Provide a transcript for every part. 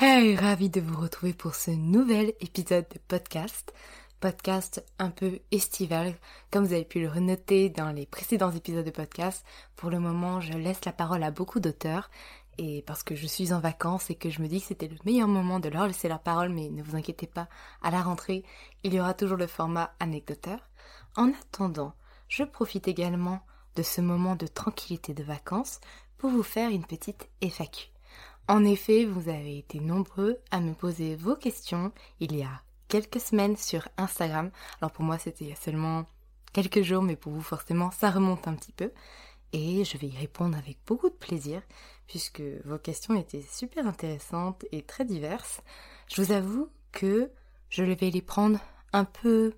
Hey, ravi de vous retrouver pour ce nouvel épisode de podcast. Podcast un peu estival, comme vous avez pu le renoter dans les précédents épisodes de podcast. Pour le moment, je laisse la parole à beaucoup d'auteurs et parce que je suis en vacances et que je me dis que c'était le meilleur moment de leur laisser leur parole, mais ne vous inquiétez pas, à la rentrée, il y aura toujours le format anecdoteur. En attendant, je profite également de ce moment de tranquillité de vacances pour vous faire une petite FAQ. En effet, vous avez été nombreux à me poser vos questions il y a quelques semaines sur Instagram. Alors pour moi, c'était seulement quelques jours, mais pour vous, forcément, ça remonte un petit peu. Et je vais y répondre avec beaucoup de plaisir, puisque vos questions étaient super intéressantes et très diverses. Je vous avoue que je vais les prendre un peu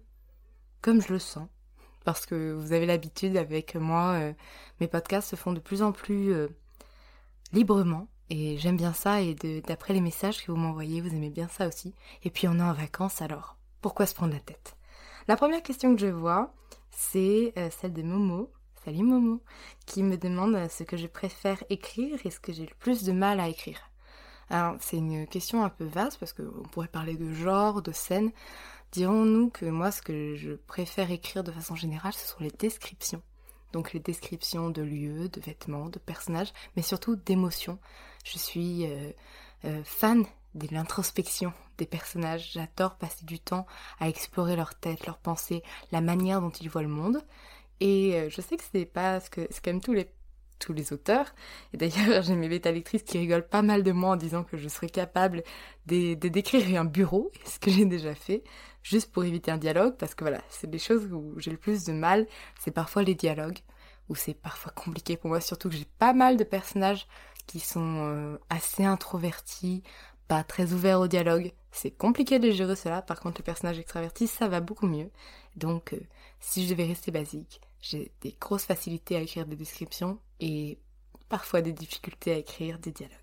comme je le sens, parce que vous avez l'habitude avec moi, euh, mes podcasts se font de plus en plus euh, librement et j'aime bien ça, et d'après les messages que vous m'envoyez, vous aimez bien ça aussi. Et puis on est en vacances, alors pourquoi se prendre la tête? La première question que je vois, c'est euh, celle de Momo, salut Momo, qui me demande ce que je préfère écrire et ce que j'ai le plus de mal à écrire. Alors c'est une question un peu vaste parce qu'on pourrait parler de genre, de scène. Dirons-nous que moi ce que je préfère écrire de façon générale, ce sont les descriptions donc les descriptions de lieux, de vêtements, de personnages, mais surtout d'émotions. Je suis euh, euh, fan de l'introspection des personnages. J'adore passer du temps à explorer leur tête, leurs pensées, la manière dont ils voient le monde. Et euh, je sais que c'est pas ce que c'est quand tous les tous auteurs. Et d'ailleurs, j'ai mes bêta lectrices qui rigolent pas mal de moi en disant que je serais capable de décrire un bureau, ce que j'ai déjà fait, juste pour éviter un dialogue, parce que voilà, c'est des choses où j'ai le plus de mal, c'est parfois les dialogues, où c'est parfois compliqué pour moi, surtout que j'ai pas mal de personnages qui sont euh, assez introvertis, pas très ouverts au dialogue. C'est compliqué de gérer cela, par contre les personnages extravertis, ça va beaucoup mieux. Donc euh, si je devais rester basique, j'ai des grosses facilités à écrire des descriptions et parfois des difficultés à écrire des dialogues.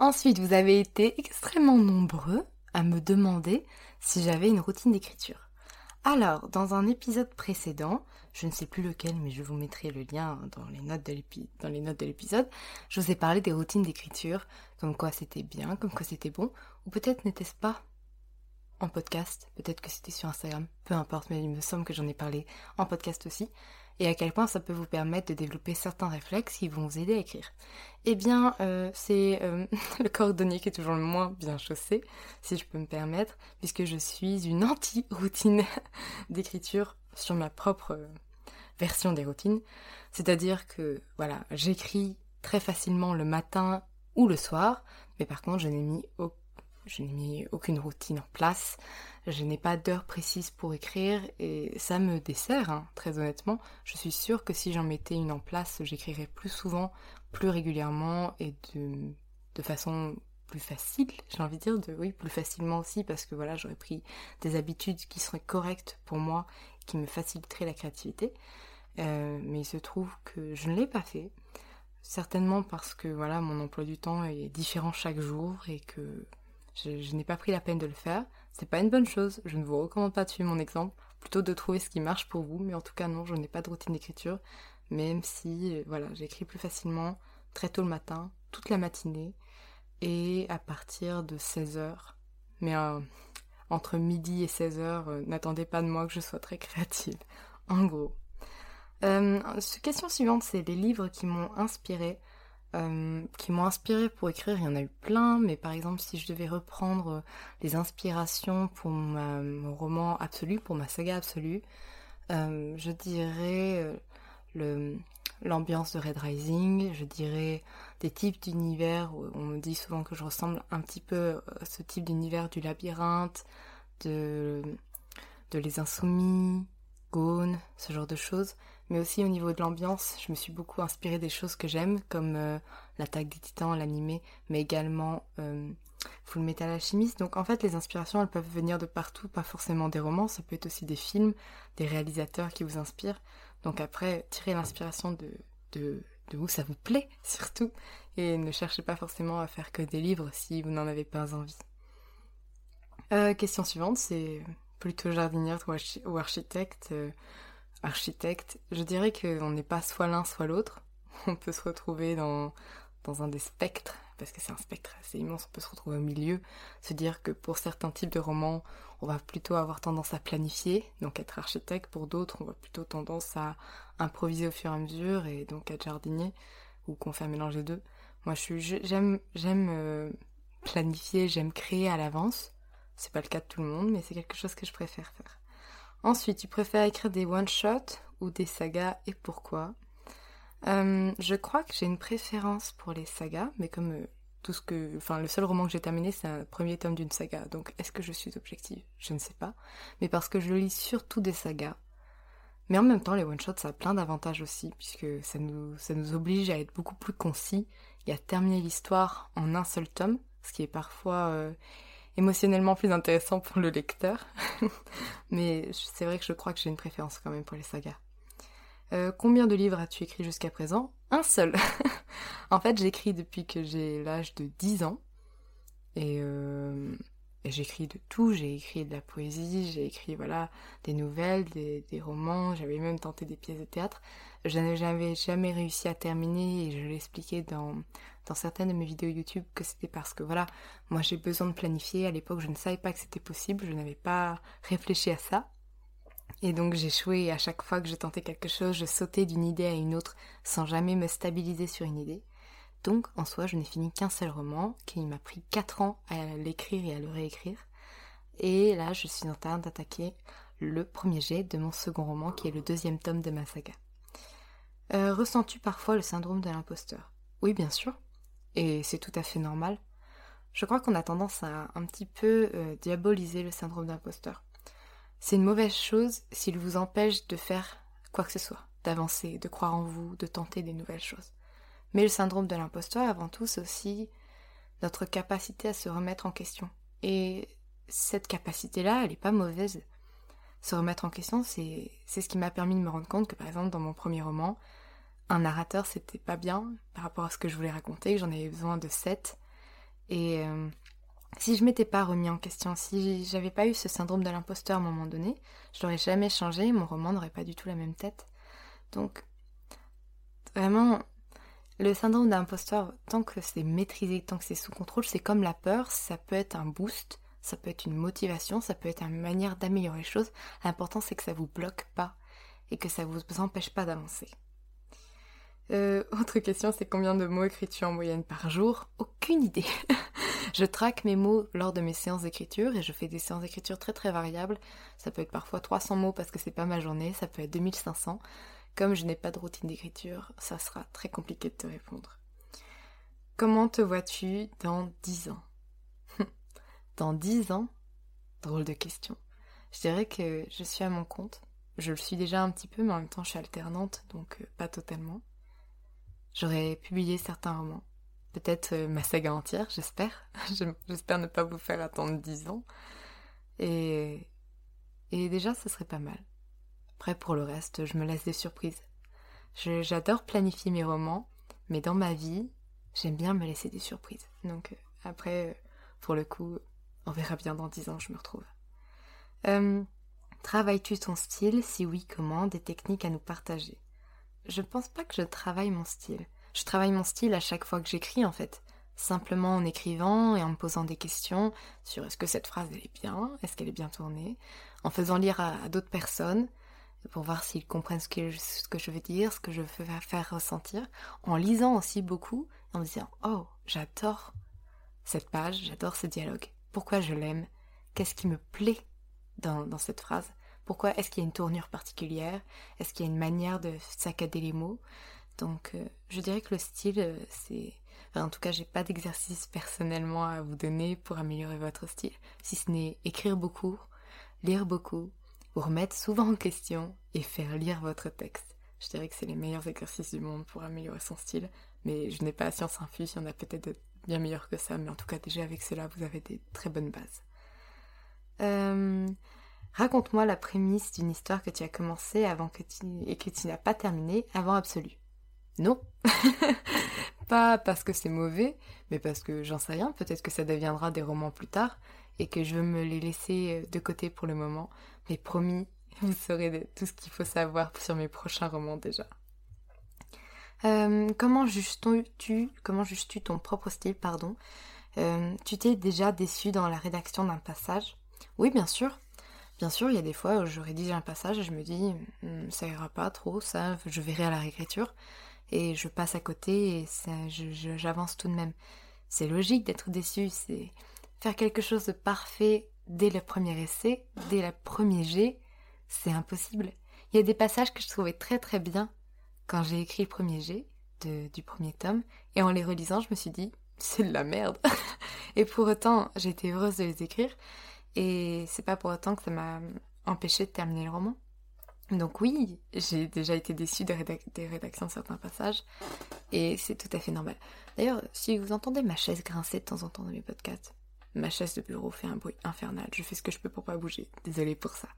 Ensuite, vous avez été extrêmement nombreux à me demander si j'avais une routine d'écriture. Alors, dans un épisode précédent, je ne sais plus lequel, mais je vous mettrai le lien dans les notes de l'épisode, je vous ai parlé des routines d'écriture, comme quoi c'était bien, comme quoi c'était bon, ou peut-être n'était-ce pas en podcast, peut-être que c'était sur Instagram, peu importe, mais il me semble que j'en ai parlé en podcast aussi et à quel point ça peut vous permettre de développer certains réflexes qui vont vous aider à écrire. Eh bien, euh, c'est euh, le cordonnier qui est toujours le moins bien chaussé, si je peux me permettre, puisque je suis une anti-routine d'écriture sur ma propre version des routines. C'est-à-dire que, voilà, j'écris très facilement le matin ou le soir, mais par contre, je n'ai mis, aucune routine en place. Je n'ai pas d'heure précise pour écrire et ça me dessert, hein, très honnêtement. Je suis sûre que si j'en mettais une en place, j'écrirais plus souvent, plus régulièrement et de, de façon plus facile, j'ai envie de dire, de, oui, plus facilement aussi, parce que voilà, j'aurais pris des habitudes qui seraient correctes pour moi, qui me faciliteraient la créativité. Euh, mais il se trouve que je ne l'ai pas fait. Certainement parce que voilà, mon emploi du temps est différent chaque jour et que je, n'ai pas pris la peine de le faire. C'est pas une bonne chose. Je ne vous recommande pas de suivre mon exemple, plutôt de trouver ce qui marche pour vous. Mais en tout cas, non, je n'ai pas de routine d'écriture. Même si, voilà, j'écris plus facilement très tôt le matin, toute la matinée et à partir de 16h. Mais euh, entre midi et 16h, euh, n'attendez pas de moi que je sois très créative. En gros. Euh, question suivante, c'est les livres qui m'ont inspiré. Euh, qui m'ont inspiré pour écrire, il y en a eu plein, mais par exemple si je devais reprendre les inspirations pour mon roman absolu, pour ma saga absolue, euh, je dirais l'ambiance de Red Rising, je dirais des types d'univers, on me dit souvent que je ressemble un petit peu à ce type d'univers du labyrinthe, de, de Les Insoumis, Gone, ce genre de choses. Mais aussi au niveau de l'ambiance, je me suis beaucoup inspirée des choses que j'aime, comme euh, l'attaque des titans, l'animé, mais également euh, Full Metal Alchemist. Donc en fait, les inspirations, elles peuvent venir de partout, pas forcément des romans, ça peut être aussi des films, des réalisateurs qui vous inspirent. Donc après, tirez l'inspiration de, de, de où ça vous plaît, surtout, et ne cherchez pas forcément à faire que des livres si vous n'en avez pas envie. Euh, question suivante, c'est plutôt jardinière ou, archi ou architecte. Architecte, je dirais qu'on n'est pas soit l'un soit l'autre. On peut se retrouver dans, dans un des spectres, parce que c'est un spectre assez immense, on peut se retrouver au milieu, se dire que pour certains types de romans, on va plutôt avoir tendance à planifier, donc être architecte, pour d'autres, on va plutôt tendance à improviser au fur et à mesure, et donc être jardinier, ou qu'on fait un mélange des deux. Moi, j'aime j'aime euh, planifier, j'aime créer à l'avance. C'est pas le cas de tout le monde, mais c'est quelque chose que je préfère faire. Ensuite, tu préfères écrire des one-shots ou des sagas et pourquoi euh, Je crois que j'ai une préférence pour les sagas, mais comme euh, tout ce que, enfin, le seul roman que j'ai terminé, c'est un premier tome d'une saga. Donc, est-ce que je suis objective? Je ne sais pas. Mais parce que je lis surtout des sagas. Mais en même temps, les one-shots, ça a plein d'avantages aussi, puisque ça nous, ça nous oblige à être beaucoup plus concis et à terminer l'histoire en un seul tome, ce qui est parfois euh, émotionnellement plus intéressant pour le lecteur. Mais c'est vrai que je crois que j'ai une préférence quand même pour les sagas. Euh, combien de livres as-tu écrit jusqu'à présent? Un seul. en fait, j'écris depuis que j'ai l'âge de 10 ans. Et, euh, et j'écris de tout. J'ai écrit de la poésie, j'ai écrit voilà des nouvelles, des, des romans. J'avais même tenté des pièces de théâtre. Je n'avais jamais réussi à terminer et je l'expliquais dans dans certaines de mes vidéos YouTube que c'était parce que voilà, moi j'ai besoin de planifier. À l'époque, je ne savais pas que c'était possible, je n'avais pas réfléchi à ça. Et donc j'échouais à chaque fois que je tentais quelque chose, je sautais d'une idée à une autre sans jamais me stabiliser sur une idée. Donc en soi, je n'ai fini qu'un seul roman, qui m'a pris 4 ans à l'écrire et à le réécrire. Et là, je suis en train d'attaquer le premier jet de mon second roman, qui est le deuxième tome de ma saga. Euh, Ressens-tu parfois le syndrome de l'imposteur? Oui, bien sûr et c'est tout à fait normal. Je crois qu'on a tendance à un petit peu euh, diaboliser le syndrome d'imposteur. C'est une mauvaise chose s'il vous empêche de faire quoi que ce soit, d'avancer, de croire en vous, de tenter des nouvelles choses. Mais le syndrome de l'imposteur, avant tout, c'est aussi notre capacité à se remettre en question. Et cette capacité-là, elle n'est pas mauvaise. Se remettre en question, c'est ce qui m'a permis de me rendre compte que, par exemple, dans mon premier roman, un narrateur, c'était pas bien par rapport à ce que je voulais raconter, j'en avais besoin de sept. Et euh, si je m'étais pas remis en question, si j'avais pas eu ce syndrome de l'imposteur à un moment donné, je n'aurais jamais changé, mon roman n'aurait pas du tout la même tête. Donc, vraiment, le syndrome d'imposteur, tant que c'est maîtrisé, tant que c'est sous contrôle, c'est comme la peur, ça peut être un boost, ça peut être une motivation, ça peut être une manière d'améliorer les choses. L'important, c'est que ça vous bloque pas et que ça vous empêche pas d'avancer. Euh, autre question, c'est combien de mots écris-tu en moyenne par jour? Aucune idée. je traque mes mots lors de mes séances d'écriture et je fais des séances d'écriture très très variables. Ça peut être parfois 300 mots parce que c'est pas ma journée, ça peut être 2500. Comme je n'ai pas de routine d'écriture, ça sera très compliqué de te répondre. Comment te vois-tu dans 10 ans? Dans 10 ans? Drôle de question. Je dirais que je suis à mon compte. Je le suis déjà un petit peu, mais en même temps je suis alternante, donc euh, pas totalement. J'aurais publié certains romans. peut-être euh, ma saga entière, j'espère. j'espère ne pas vous faire attendre dix ans. Et, et déjà, ce serait pas mal. Après, pour le reste, je me laisse des surprises. J'adore planifier mes romans, mais dans ma vie, j'aime bien me laisser des surprises. Donc euh, après, euh, pour le coup, on verra bien dans dix ans je me retrouve. Travailles-tu ton style? Si oui, comment? Des techniques à nous partager Je pense pas que je travaille mon style. Je travaille mon style à chaque fois que j'écris en fait. Simplement en écrivant et en me posant des questions sur est-ce que cette phrase est bien, est-ce qu'elle est bien tournée, en faisant lire à, d'autres personnes pour voir s'ils comprennent ce que, ce que je veux dire, ce que je veux faire ressentir, en lisant aussi beaucoup, en me disant oh j'adore cette page, j'adore ce dialogue, pourquoi je l'aime, qu'est-ce qui me plaît dans, cette phrase? Pourquoi est-ce qu'il y a une tournure particulière? Est-ce qu'il y a une manière de saccader les mots? Donc, euh, je dirais que le style, euh, c'est... en tout cas, j'ai pas d'exercice personnellement à vous donner pour améliorer votre style, si ce n'est écrire beaucoup, lire beaucoup, vous remettre souvent en question et faire lire votre texte. Je dirais que c'est les meilleurs exercices du monde pour améliorer son style, mais je n'ai pas science infuse, il y en a peut-être bien meilleurs que ça, mais en tout cas déjà avec cela, vous avez des très bonnes bases. Euh, raconte-moi la prémisse d'une histoire que tu as commencé avant que tu et que tu n'as pas terminé avant Absolu. Non, pas parce que c'est mauvais, mais parce que j'en sais rien. Peut-être que ça deviendra des romans plus tard et que je veux me les laisser de côté pour le moment. Mais promis, vous saurez tout ce qu'il faut savoir sur mes prochains romans déjà. Euh, comment juges-tu comment juges-tu ton propre style pardon? Euh, Tu t'es déjà déçu dans la rédaction d'un passage? Oui, bien sûr. Bien sûr, il y a des fois où je rédige un passage et je me dis, hmm, ça ira pas trop, ça, je verrai à la réécriture. Et je passe à côté et j'avance tout de même. C'est logique d'être déçu, c'est faire quelque chose de parfait dès le premier essai, dès le premier jet, c'est impossible. Il y a des passages que je trouvais très très bien quand j'ai écrit le premier jet du premier tome, et en les relisant, je me suis dit, c'est de la merde. et pour autant, été heureuse de les écrire, et c'est pas pour autant que ça m'a empêché de terminer le roman. Donc oui, j'ai déjà été déçue des, rédactions de certains passages, et c'est tout à fait normal. D'ailleurs, si vous entendez ma chaise grincer de temps en temps dans mes podcasts, ma chaise de bureau fait un bruit infernal, je fais ce que je peux pour pas bouger, désolée pour ça.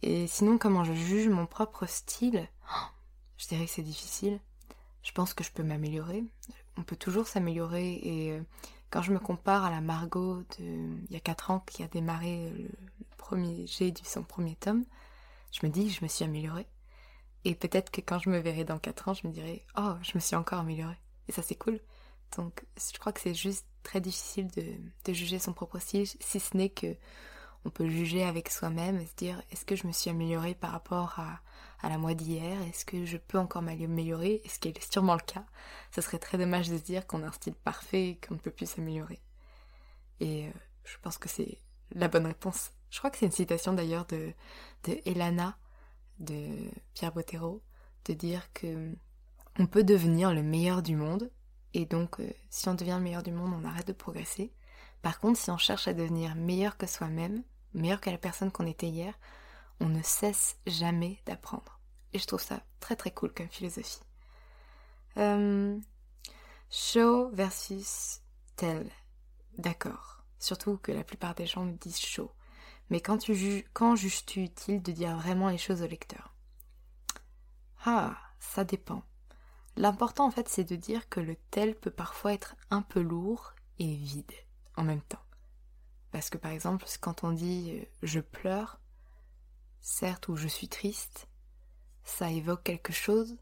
Et sinon, comment je juge mon propre style? Je dirais que c'est difficile. Je pense que je peux m'améliorer. On peut toujours s'améliorer, et euh, quand je me compare à la Margot de, il y a 4 ans qui a démarré le, premier jet du son premier tome, je me dis je me suis améliorée. Et peut-être que quand je me verrai dans 4 ans, je me dirai Oh, je me suis encore améliorée. Et ça, c'est cool. Donc, je crois que c'est juste très difficile de, de, juger son propre style, si ce n'est que on peut juger avec soi-même et se dire Est-ce que je me suis améliorée par rapport à, à la moi d'hier Est-ce que je peux encore m'améliorer? Ce qui est sûrement le cas? Ce serait très dommage de se dire qu'on a un style parfait et qu'on ne peut plus s'améliorer. Et euh, je pense que c'est la bonne réponse. Je crois que c'est une citation d'ailleurs de, de Elana, de Pierre Bottero, de dire que on peut devenir le meilleur du monde, et donc euh, si on devient le meilleur du monde, on arrête de progresser. Par contre, si on cherche à devenir meilleur que soi-même, meilleur que la personne qu'on était hier, on ne cesse jamais d'apprendre. Et je trouve ça très très cool comme philosophie. Euh, show versus tell. D'accord. Surtout que la plupart des gens disent show. Mais quand, juges, quand juges-tu utile de dire vraiment les choses au lecteur? Ah, ça dépend. L'important en fait c'est de dire que le tel peut parfois être un peu lourd et vide en même temps. Parce que par exemple quand on dit euh, je pleure, certes, où je suis triste, ça évoque quelque chose,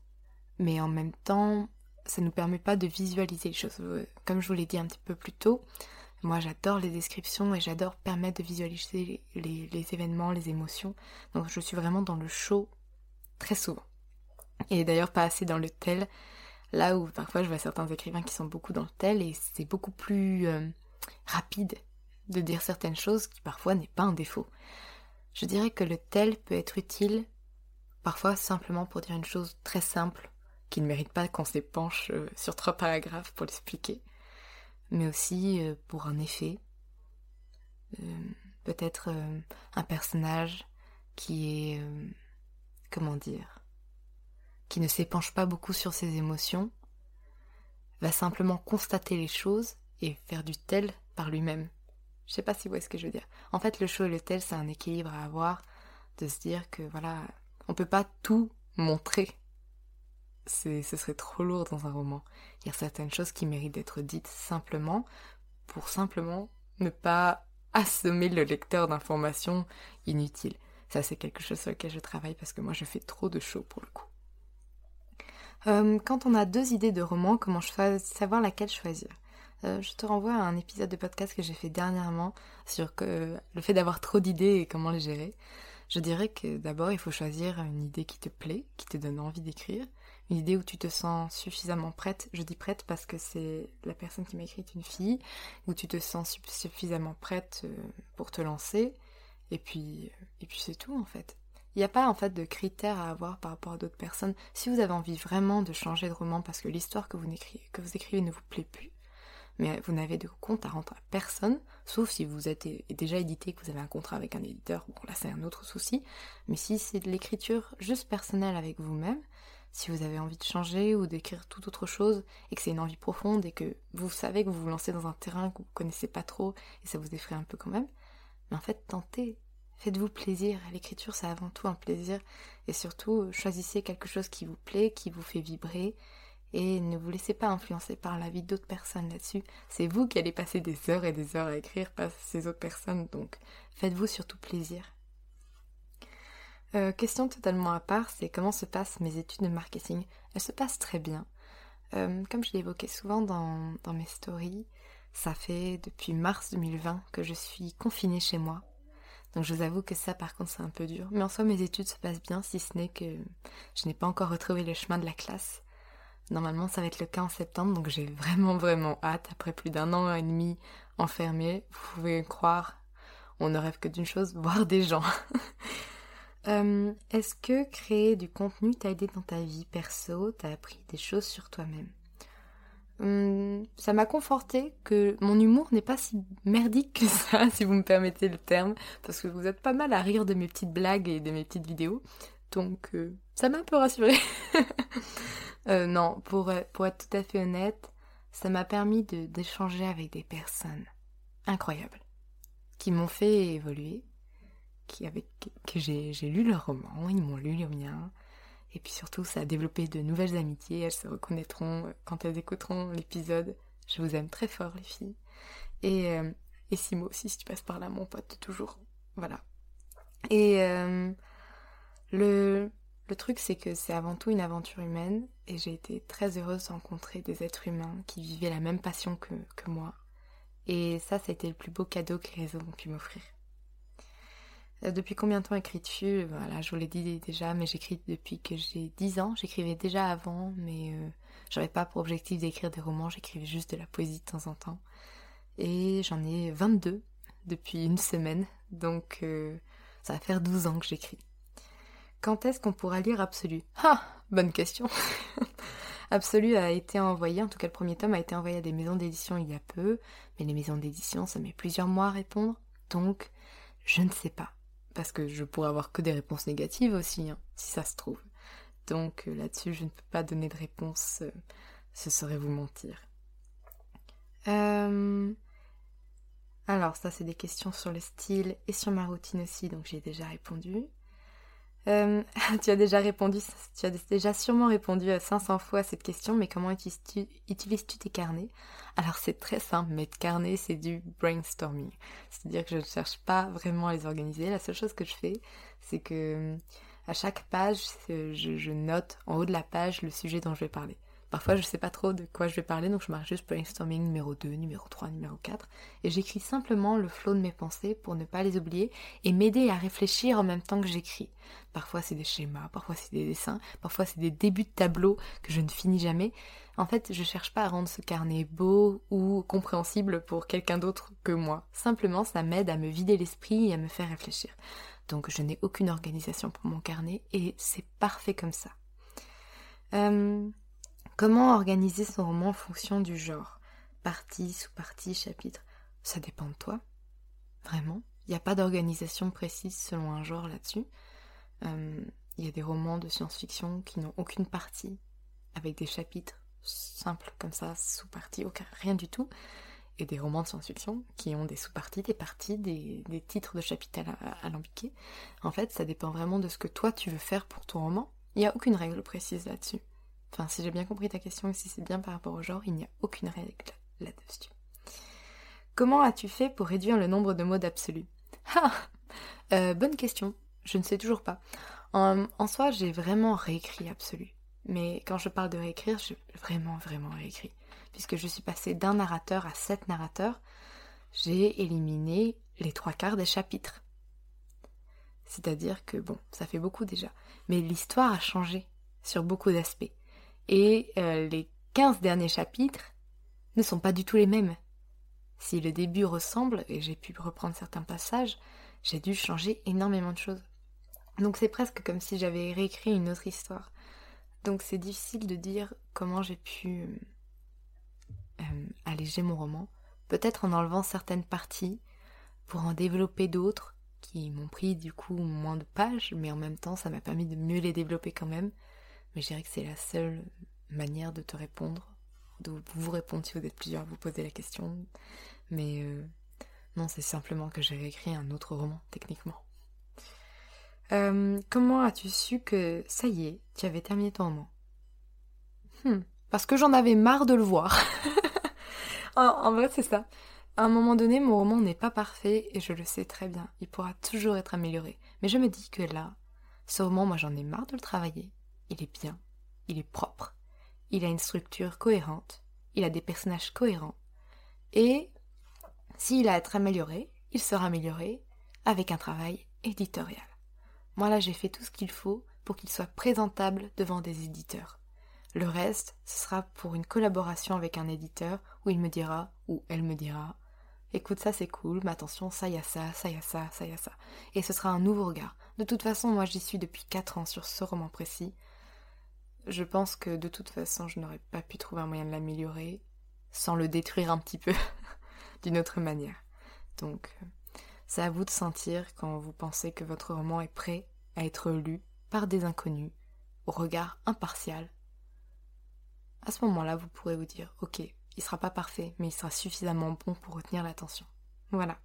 mais en même temps, ça ne nous permet pas de visualiser les choses. Euh, comme je vous l'ai dit un petit peu plus tôt, moi j'adore les descriptions et j'adore permettre de visualiser les, événements, les émotions. Donc je suis vraiment dans le show très souvent. Et d'ailleurs pas assez dans le tel, là où parfois je vois certains écrivains qui sont beaucoup dans le tel et c'est beaucoup plus euh, rapide de dire certaines choses qui parfois n'est pas un défaut. Je dirais que le tel peut être utile parfois simplement pour dire une chose très simple qui ne mérite pas qu'on s'épanche euh, sur trois paragraphes pour l'expliquer, mais aussi euh, pour un effet, euh, peut-être un personnage qui est, comment dire, qui ne s'épanche pas beaucoup sur ses émotions, va simplement constater les choses et faire du tel par lui-même. Je sais pas si vous voyez ce que je veux dire. En fait, le show et le tel, c'est un équilibre à avoir, de se dire que voilà, on peut pas tout montrer. ce serait trop lourd dans un roman. Il y a certaines choses qui méritent d'être dites simplement pour simplement ne pas assommer le lecteur d'informations inutiles. Ça, c'est quelque chose sur lequel je travaille parce que moi, je fais trop de show pour le coup. Euh, quand on a deux idées de romans, comment savoir laquelle choisir? Euh, Je te renvoie à un épisode de podcast que j'ai fait dernièrement sur que, le fait d'avoir trop d'idées et comment les gérer. Je dirais que d'abord, il faut choisir une idée qui te plaît, qui te donne envie d'écrire, une idée où tu te sens suffisamment prête. Je dis prête parce que c'est la personne qui m'a écrit une fille, où tu te sens suffisamment prête euh, pour te lancer. Et puis, et puis c'est tout en fait. Il n'y a pas en fait de critères à avoir par rapport à d'autres personnes. Si vous avez envie vraiment de changer de roman parce que l'histoire que que vous écrivez ne vous plaît plus, mais vous n'avez de compte à rendre à personne, sauf si vous êtes déjà édité, que vous avez un contrat avec un éditeur, bon là c'est un autre souci, mais si c'est de l'écriture juste personnelle avec vous-même, si vous avez envie de changer ou d'écrire toute autre chose et que c'est une envie profonde et que vous savez que vous vous lancez dans un terrain que vous connaissez pas trop et ça vous effraie un peu quand même, mais en fait tentez, faites-vous plaisir. L'écriture c'est avant tout un plaisir. Et surtout choisissez quelque chose qui vous plaît, qui vous fait vibrer et ne vous laissez pas influencer par la vie d'autres personnes là-dessus. C'est vous qui allez passer des heures et des heures à écrire, pas ces autres personnes, donc faites-vous surtout plaisir. Euh, question totalement à part, c'est comment se passent mes études de marketing? Elles se passent très bien. Euh, comme je l'évoquais souvent dans, dans mes stories, ça fait depuis mars 2020 que je suis confinée chez moi. Donc je vous avoue que ça par contre c'est un peu dur. Mais en soi mes études se passent bien si ce n'est que je n'ai pas encore retrouvé le chemin de la classe. Normalement ça va être le cas en septembre donc j'ai vraiment vraiment hâte après plus d'un an et demi enfermé. Vous pouvez croire, on ne rêve que d'une chose, voir des gens. Euh, est-ce que créer du contenu t'a aidé dans ta vie perso, t'as appris des choses sur toi-même? Hum, Ça m'a conforté que mon humour n'est pas si merdique que ça, si vous me permettez le terme, parce que vous êtes pas mal à rire de mes petites blagues et de mes petites vidéos, donc euh, ça m'a un peu rassurée. Euh, non, pour, pour être tout à fait honnête, ça m'a permis d'échanger avec des personnes incroyables, qui m'ont fait évoluer, qui avec, que j'ai lu leur roman, ils m'ont lu le mien. Et puis surtout, ça a développé de nouvelles amitiés. Elles se reconnaîtront euh, quand elles écouteront l'épisode. Je vous aime très fort, les filles. Et, euh, et Simo aussi, si tu passes par là, mon pote, toujours. Voilà. Et euh, le, le truc, c'est que c'est avant tout une aventure humaine. Et j'ai été très heureuse de rencontrer des êtres humains qui vivaient la même passion que, que moi. Et ça, ça a été le plus beau cadeau que les réseaux ont pu m'offrir. Euh, depuis combien de temps écris-tu? Voilà, je vous l'ai dit déjà, mais j'écris depuis que j'ai 10 ans. J'écrivais déjà avant, mais euh, j'avais pas pour objectif d'écrire des romans, j'écrivais juste de la poésie de temps en temps. Et j'en ai 22 depuis une semaine, donc euh, ça va faire 12 ans que j'écris. Quand est-ce qu'on pourra lire Absolu? Ah Bonne question Absolu a été envoyé, en tout cas le premier tome a été envoyé à des maisons d'édition il y a peu, mais les maisons d'édition ça met plusieurs mois à répondre, donc je ne sais pas parce que je pourrais avoir que des réponses négatives aussi, hein, si ça se trouve. Donc euh, là-dessus, je ne peux pas donner de réponse, euh, ce serait vous mentir. Euh, alors ça, c'est des questions sur le style et sur ma routine aussi, donc j'ai déjà répondu. Euh, tu as déjà répondu, tu as déjà sûrement répondu 500 fois à cette question, mais comment utilises-tu tes carnets? Alors c'est très simple, mes carnets c'est du brainstorming. C'est-à-dire que je ne cherche pas vraiment à les organiser. La seule chose que je fais, c'est que à chaque page, je note en haut de la page le sujet dont je vais parler. Parfois, je sais pas trop de quoi je vais parler, donc je marque juste brainstorming numéro 2, numéro 3, numéro 4, et j'écris simplement le flot de mes pensées pour ne pas les oublier et m'aider à réfléchir en même temps que j'écris. Parfois, c'est des schémas, parfois, c'est des dessins, parfois, c'est des débuts de tableaux que je ne finis jamais. En fait, je cherche pas à rendre ce carnet beau ou compréhensible pour quelqu'un d'autre que moi. Simplement, ça m'aide à me vider l'esprit et à me faire réfléchir. Donc, je n'ai aucune organisation pour mon carnet et c'est parfait comme ça. Euh, Comment organiser son roman en fonction du genre? Partie, sous-partie, chapitre? Ça dépend de toi. Vraiment. Il n'y a pas d'organisation précise selon un genre là-dessus. Euh, il y a des romans de science-fiction qui n'ont aucune partie, avec des chapitres simples comme ça, sous-parties, aucun, rien du tout, et des romans de science-fiction qui ont des sous-parties, des parties, des, titres de chapitres alambiqués. En fait, ça dépend vraiment de ce que toi tu veux faire pour ton roman. Il n'y a aucune règle précise là-dessus. Enfin, si j'ai bien compris ta question et si c'est bien par rapport au genre, il n'y a aucune règle là-dessus. Comment as-tu fait pour réduire le nombre de mots d'absolu? Ah Bonne question. Je ne sais toujours pas. En, en soi, j'ai vraiment réécrit absolu. Mais quand je parle de réécrire, j'ai vraiment, vraiment réécrit. Puisque je suis passée d'un narrateur à sept narrateurs, j'ai éliminé les trois quarts des chapitres. C'est-à-dire que, bon, ça fait beaucoup déjà. Mais l'histoire a changé sur beaucoup d'aspects. Et euh, les 15 derniers chapitres ne sont pas du tout les mêmes. Si le début ressemble, et j'ai pu reprendre certains passages, j'ai dû changer énormément de choses. Donc c'est presque comme si j'avais réécrit une autre histoire. Donc c'est difficile de dire comment j'ai pu euh, alléger mon roman. Peut-être en enlevant certaines parties pour en développer d'autres qui m'ont pris du coup moins de pages, mais en même temps ça m'a permis de mieux les développer quand même. Mais je dirais que c'est la seule manière de te répondre, de vous répondre si vous êtes plusieurs à vous poser la question. Mais euh, non, c'est simplement que j'ai réécrit un autre roman, techniquement. Euh, comment as-tu su que ça y est, tu avais terminé ton roman? Hmm, Parce que j'en avais marre de le voir. en, vrai, c'est ça. À un moment donné, mon roman n'est pas parfait et je le sais très bien. Il pourra toujours être amélioré. Mais je me dis que là, ce roman, moi j'en ai marre de le travailler. Il est bien, il est propre, il a une structure cohérente, il a des personnages cohérents. Et s'il a à être amélioré, il sera amélioré avec un travail éditorial. Moi là j'ai fait tout ce qu'il faut pour qu'il soit présentable devant des éditeurs. Le reste, ce sera pour une collaboration avec un éditeur où il me dira, ou elle me dira, écoute ça c'est cool, mais attention, ça y a ça, ça y a ça, ça y a ça. Et ce sera un nouveau regard. De toute façon, moi j'y suis depuis 4 ans sur ce roman précis. Je pense que de toute façon je n'aurais pas pu trouver un moyen de l'améliorer sans le détruire un petit peu d'une autre manière. Donc c'est à vous de sentir quand vous pensez que votre roman est prêt à être lu par des inconnus, au regard impartial. À ce moment-là, vous pourrez vous dire, ok, il sera pas parfait, mais il sera suffisamment bon pour retenir l'attention. Voilà.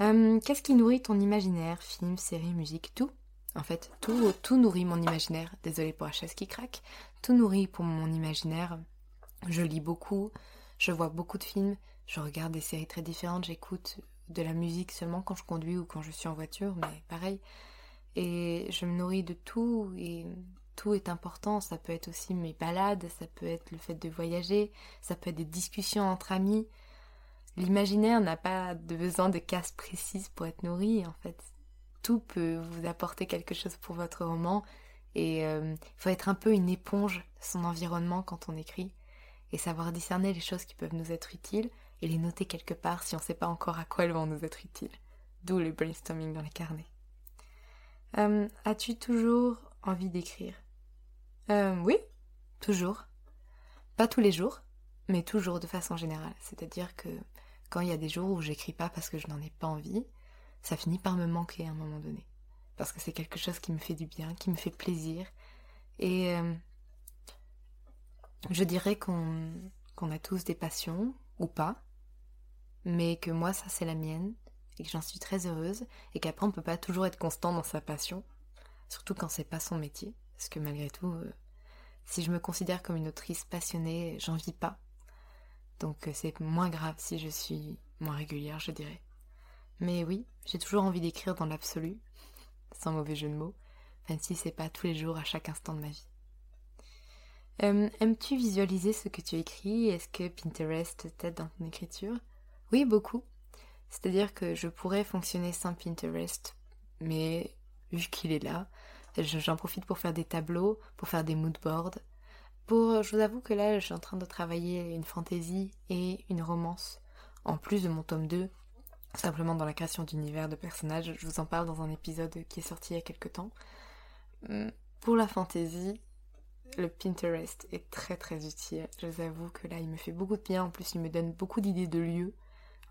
Euh, qu'est-ce qui nourrit ton imaginaire? Film, série, musique, tout? En fait, tout, nourrit mon imaginaire. Désolée pour la chaise qui craque. Tout nourrit pour mon imaginaire. Je lis beaucoup, je vois beaucoup de films, je regarde des séries très différentes, j'écoute de la musique seulement quand je conduis ou quand je suis en voiture, mais pareil. Et je me nourris de tout et tout est important. Ça peut être aussi mes balades, ça peut être le fait de voyager, ça peut être des discussions entre amis. L'imaginaire n'a pas besoin de cases précises pour être nourri, en fait. Tout peut vous apporter quelque chose pour votre roman et euh, il faut être un peu une éponge de son environnement quand on écrit et savoir discerner les choses qui peuvent nous être utiles et les noter quelque part si on ne sait pas encore à quoi elles vont nous être utiles. D'où le brainstorming dans les carnets. Euh, as-tu toujours envie d'écrire? Euh, Oui, toujours. Pas tous les jours, mais toujours de façon générale. C'est-à-dire que quand il y a des jours où j'écris pas parce que je n'en ai pas envie, ça finit par me manquer à un moment donné. Parce que c'est quelque chose qui me fait du bien, qui me fait plaisir. Et euh, je dirais qu'on a tous des passions, ou pas, mais que moi ça c'est la mienne et que j'en suis très heureuse et qu'après on peut pas toujours être constant dans sa passion, surtout quand c'est pas son métier, parce que malgré tout, euh, si je me considère comme une autrice passionnée, j'en vis pas. Donc euh, c'est moins grave si je suis moins régulière, je dirais. Mais oui, j'ai toujours envie d'écrire dans l'absolu, sans mauvais jeu de mots, même si c'est pas tous les jours à chaque instant de ma vie. Euh, aimes-tu visualiser ce que tu écris? Est-ce que Pinterest t'aide dans ton écriture? Oui, beaucoup. C'est-à-dire que je pourrais fonctionner sans Pinterest, mais vu qu'il est là, j'en profite pour faire des tableaux, pour faire des moodboards. Pour, je vous avoue que là, je suis en train de travailler une fantaisie et une romance, en plus de mon tome 2, simplement dans la création d'univers de personnages. Je vous en parle dans un épisode qui est sorti il y a quelque temps. Hum, pour la fantaisie, le Pinterest est très très utile. Je vous avoue que là, il me fait beaucoup de bien. En plus, il me donne beaucoup d'idées de lieux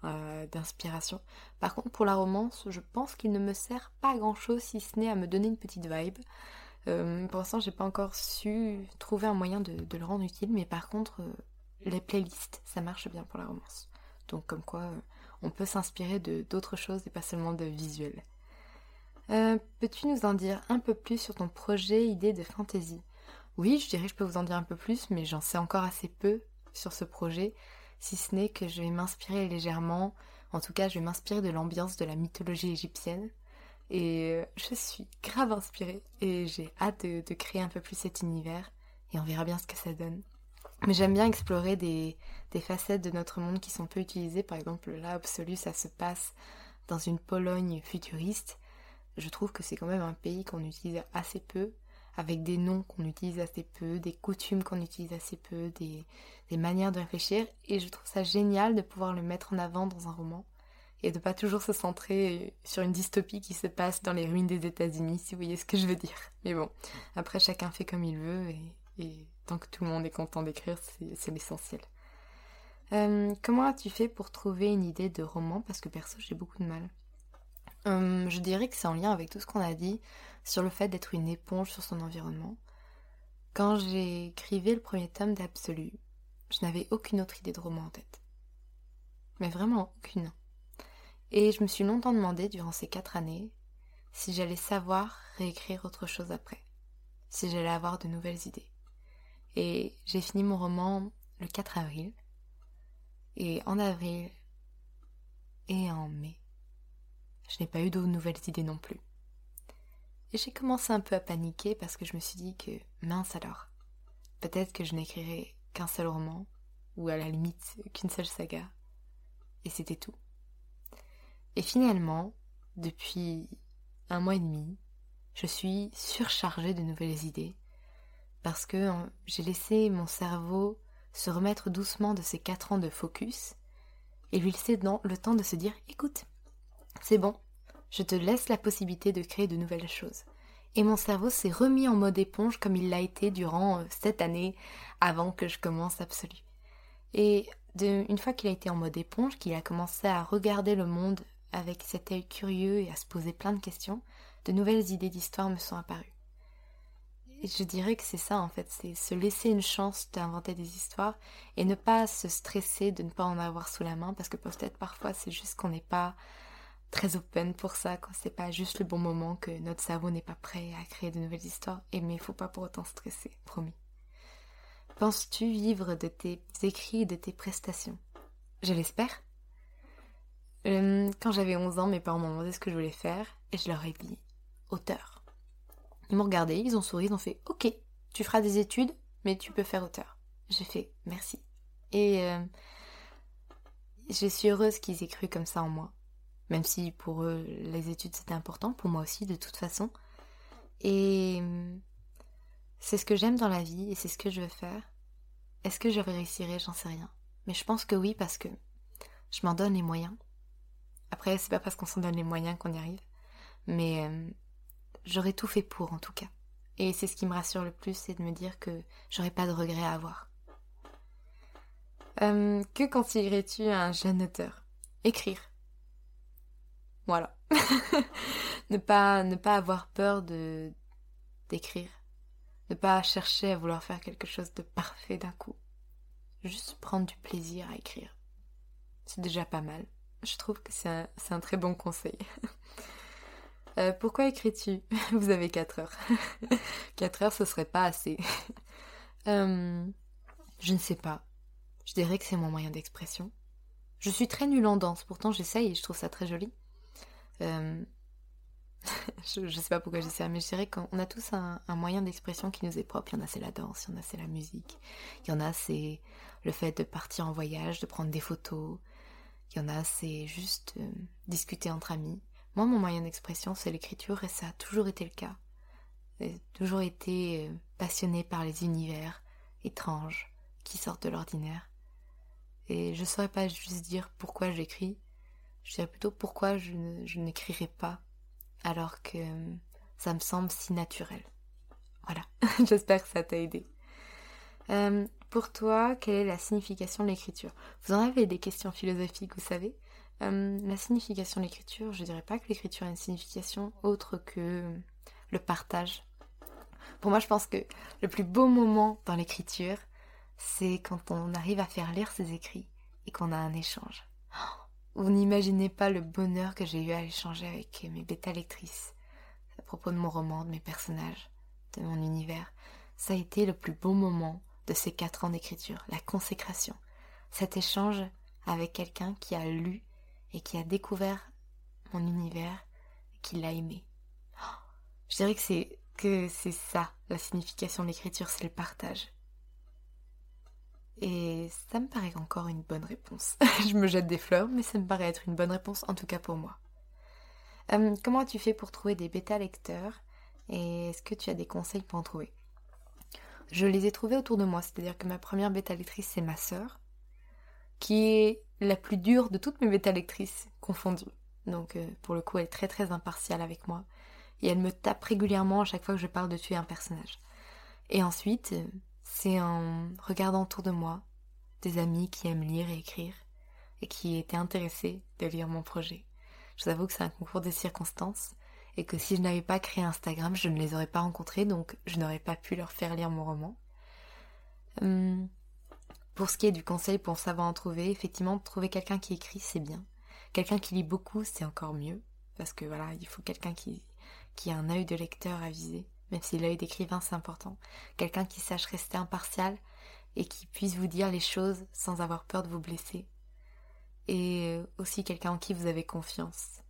euh, d'inspiration. Par contre, pour la romance, je pense qu'il ne me sert pas à grand chose si ce n'est à me donner une petite vibe. Euh, pour l'instant, j'ai pas encore su trouver un moyen de, le rendre utile, mais par contre, euh, les playlists, ça marche bien pour la romance. Donc, comme quoi, on peut s'inspirer de d'autres choses et pas seulement de visuels. Peux-tu nous en dire un peu plus sur ton projet idée de fantasy? Oui, je dirais que je peux vous en dire un peu plus, mais j'en sais encore assez peu sur ce projet, si ce n'est que je vais m'inspirer légèrement, en tout cas, je vais m'inspirer de l'ambiance de la mythologie égyptienne et euh, je suis grave inspirée et j'ai hâte de, créer un peu plus cet univers et on verra bien ce que ça donne. Mais j'aime bien explorer des, facettes de notre monde qui sont peu utilisées. Par exemple, là, Absolu, ça se passe dans une Pologne futuriste. Je trouve que c'est quand même un pays qu'on utilise assez peu, avec des noms qu'on utilise assez peu, des coutumes qu'on utilise assez peu, des, manières de réfléchir. Et je trouve ça génial de pouvoir le mettre en avant dans un roman et de pas toujours se centrer sur une dystopie qui se passe dans les ruines des États-Unis, si vous voyez ce que je veux dire. Mais bon, après chacun fait comme il veut tant que tout le monde est content d'écrire, c'est l'essentiel. Euh, comment as-tu fait pour trouver une idée de roman? Parce que perso, j'ai beaucoup de mal. Euh, je dirais que c'est en lien avec tout ce qu'on a dit sur le fait d'être une éponge sur son environnement. Quand écrivé le premier tome d'Absolu, je n'avais aucune autre idée de roman en tête. Mais vraiment aucune. Et je me suis longtemps demandé durant ces quatre années si j'allais savoir réécrire autre chose après, si j'allais avoir de nouvelles idées. Et j'ai fini mon roman le 4 avril, et en avril et en mai, je n'ai pas eu de nouvelles idées non plus. Et j'ai commencé un peu à paniquer parce que je me suis dit que, mince alors, peut-être que je n'écrirai qu'un seul roman, ou à la limite qu'une seule saga, et c'était tout. Et finalement, depuis un mois et demi, je suis surchargée de nouvelles idées parce que hein, j'ai laissé mon cerveau se remettre doucement de ces quatre ans de focus et lui laisser le temps de se dire écoute, c'est bon, je te laisse la possibilité de créer de nouvelles choses. Et mon cerveau s'est remis en mode éponge comme il l'a été durant cette euh, année avant que je commence Absolu. Et une fois qu'il a été en mode éponge, qu'il a commencé à regarder le monde avec cet œil curieux et à se poser plein de questions, de nouvelles idées d'histoire me sont apparues. Je dirais que c'est ça en fait, c'est se laisser une chance d'inventer des histoires et ne pas se stresser de ne pas en avoir sous la main parce que peut-être parfois c'est juste qu'on n'est pas très open pour ça, quand c'est pas juste le bon moment, que notre cerveau n'est pas prêt à créer de nouvelles histoires, et mais il faut pas pour autant stresser, promis. Penses-tu vivre de tes écrits et de tes prestations? Je l'espère. Euh, quand j'avais 11 ans, mes parents m'ont demandé ce que je voulais faire et je leur ai dit auteur. Ils m'ont regardé, ils ont souri, ils ont fait Ok, tu feras des études, mais tu peux faire auteur. J'ai fait merci. Et euh, je suis heureuse qu'ils aient cru comme ça en moi. Même si pour eux, les études c'était important, pour moi aussi de toute façon. Et c'est ce que j'aime dans la vie et c'est ce que je veux faire. Est-ce que je réussirai? J'en sais rien. Mais je pense que oui parce que je m'en donne les moyens. Après, c'est pas parce qu'on s'en donne les moyens qu'on y arrive, mais euh, j'aurais tout fait pour en tout cas. Et c'est ce qui me rassure le plus, c'est de me dire que j'aurais pas de regrets à avoir. Euh, que conseillerais-tu à un jeune auteur? Écrire. Voilà. ne pas ne pas avoir peur de d'écrire. Ne pas chercher à vouloir faire quelque chose de parfait d'un coup. Juste prendre du plaisir à écrire. C'est déjà pas mal. Je trouve que c'est un, très bon conseil. Euh, pourquoi écris-tu? Vous avez 4 heures. 4 heures, ce serait pas assez. Euh, je ne sais pas. Je dirais que c'est mon moyen d'expression. Je suis très nulle en danse, pourtant j'essaye et je trouve ça très joli. Euh, je, ne sais pas pourquoi je dis ça, mais je dirais qu'on a tous un, moyen d'expression qui nous est propre. Il y en a c'est la danse, il y en a c'est la musique, il y en a c'est le fait de partir en voyage, de prendre des photos, il y en a, c'est juste discuter entre amis. Moi, mon moyen d'expression, c'est l'écriture et ça a toujours été le cas. J'ai toujours été euh, passionnée par les univers étranges qui sortent de l'ordinaire. Et je ne saurais pas juste dire pourquoi j'écris, je dirais plutôt pourquoi je, n'écrirai pas alors que euh, ça me semble si naturel. Voilà, j'espère que ça t'a aidé. Pour toi, quelle est la signification de l'écriture? Vous en avez des questions philosophiques, vous savez? Euh, La signification de l'écriture, je dirais pas que l'écriture a une signification autre que le partage. Pour moi, je pense que le plus beau moment dans l'écriture, c'est quand on arrive à faire lire ses écrits et qu'on a un échange. Vous n'imaginez pas le bonheur que j'ai eu à échanger avec mes bêta lectrices à propos de mon roman, de mes personnages, de mon univers. Ça a été le plus beau moment de ces quatre ans d'écriture, la consécration. Cet échange avec quelqu'un qui a lu et qui a découvert mon univers, qui l'a aimé. Je dirais que c'est que c'est ça la signification de l'écriture, c'est le partage. Et ça me paraît encore une bonne réponse. je me jette des fleurs, mais ça me paraît être une bonne réponse, en tout cas pour moi. Euh, comment tu fais pour trouver des bêta lecteurs et est-ce que tu as des conseils pour en trouver? Je les ai trouvés autour de moi, c'est-à-dire que ma première bêta lectrice c'est ma sœur, qui est la plus dure de toutes mes bêta lectrices confondues. Donc euh, pour le coup elle est très très impartiale avec moi et elle me tape régulièrement à chaque fois que je parle de tuer un personnage. Et ensuite, euh, c'est en regardant autour de moi des amis qui aiment lire et écrire et qui étaient intéressés de lire mon projet. Je vous avoue que c'est un concours des circonstances et que si je n'avais pas créé Instagram, je ne les aurais pas rencontrés, donc je n'aurais pas pu leur faire lire mon roman. Hum, pour ce qui est du conseil pour savoir en trouver, effectivement, trouver quelqu'un qui écrit, c'est bien. Quelqu'un qui lit beaucoup, c'est encore mieux, parce que voilà, il faut quelqu'un qui, qui a un œil de lecteur à viser même si l'œil d'écrivain c'est important. Quelqu'un qui sache rester impartial et qui puisse vous dire les choses sans avoir peur de vous blesser. Et aussi quelqu'un en qui vous avez confiance.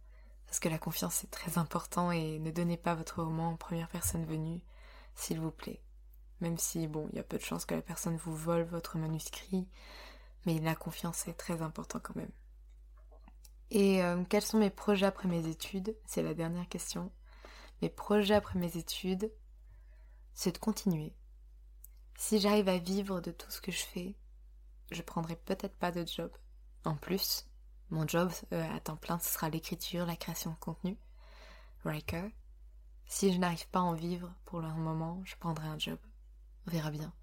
Parce que la confiance est très important et ne donnez pas votre roman en première personne venue, s'il vous plaît. Même si, bon, il y a peu de chances que la personne vous vole votre manuscrit, mais la confiance est très important quand même. Et euh, quels sont mes projets après mes études? C'est la dernière question. Mes projets après mes études, c'est de continuer. Si j'arrive à vivre de tout ce que je fais, je prendrai peut-être pas de job. En plus, mon job euh, à temps plein, ce sera l'écriture, la création de contenu. Riker. Si je n'arrive pas à en vivre pour le moment, je prendrai un job. On verra bien.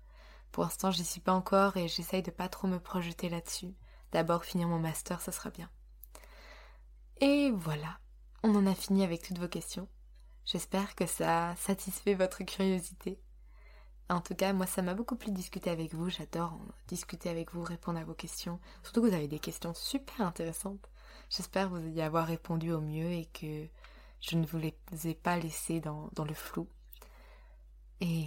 Pour l'instant, j'y suis pas encore et j'essaye de pas trop me projeter là-dessus. D'abord finir mon master, ça sera bien. Et voilà, on en a fini avec toutes vos questions. J'espère que ça satisfait votre curiosité. En tout cas, moi, ça m'a beaucoup plu de discuter avec vous. J'adore discuter avec vous, répondre à vos questions. Surtout que vous avez des questions super intéressantes. J'espère vous y avoir répondu au mieux et que je ne vous les ai pas laissés dans, dans le flou. Et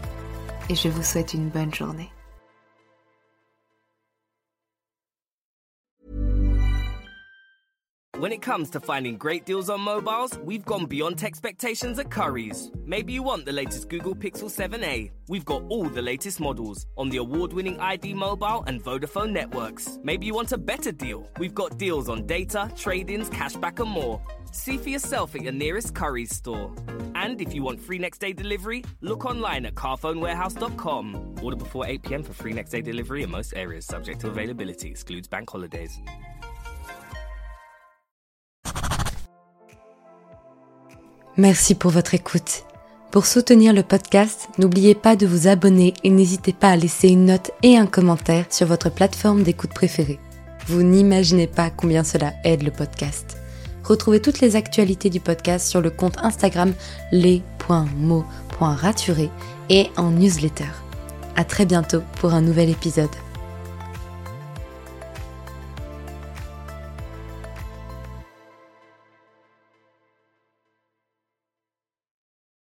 et je vous souhaite une bonne journée. When it comes to finding great deals on mobiles, we've gone beyond expectations at Curry's. Maybe you want the latest Google Pixel 7a. We've got all the latest models on the award winning ID Mobile and Vodafone networks. Maybe you want a better deal. We've got deals on data, trade ins, cashback, and more. See for yourself at your nearest Curry's store. And if you want free next day delivery, look online at carphonewarehouse.com. Order before 8 pm for free next day delivery in most areas, subject to availability, excludes bank holidays. Merci pour votre écoute. Pour soutenir le podcast, n'oubliez pas de vous abonner et n'hésitez pas à laisser une note et un commentaire sur votre plateforme d'écoute préférée. Vous n'imaginez pas combien cela aide le podcast. Retrouvez toutes les actualités du podcast sur le compte Instagram les.mots.raturés et en newsletter. À très bientôt pour un nouvel épisode.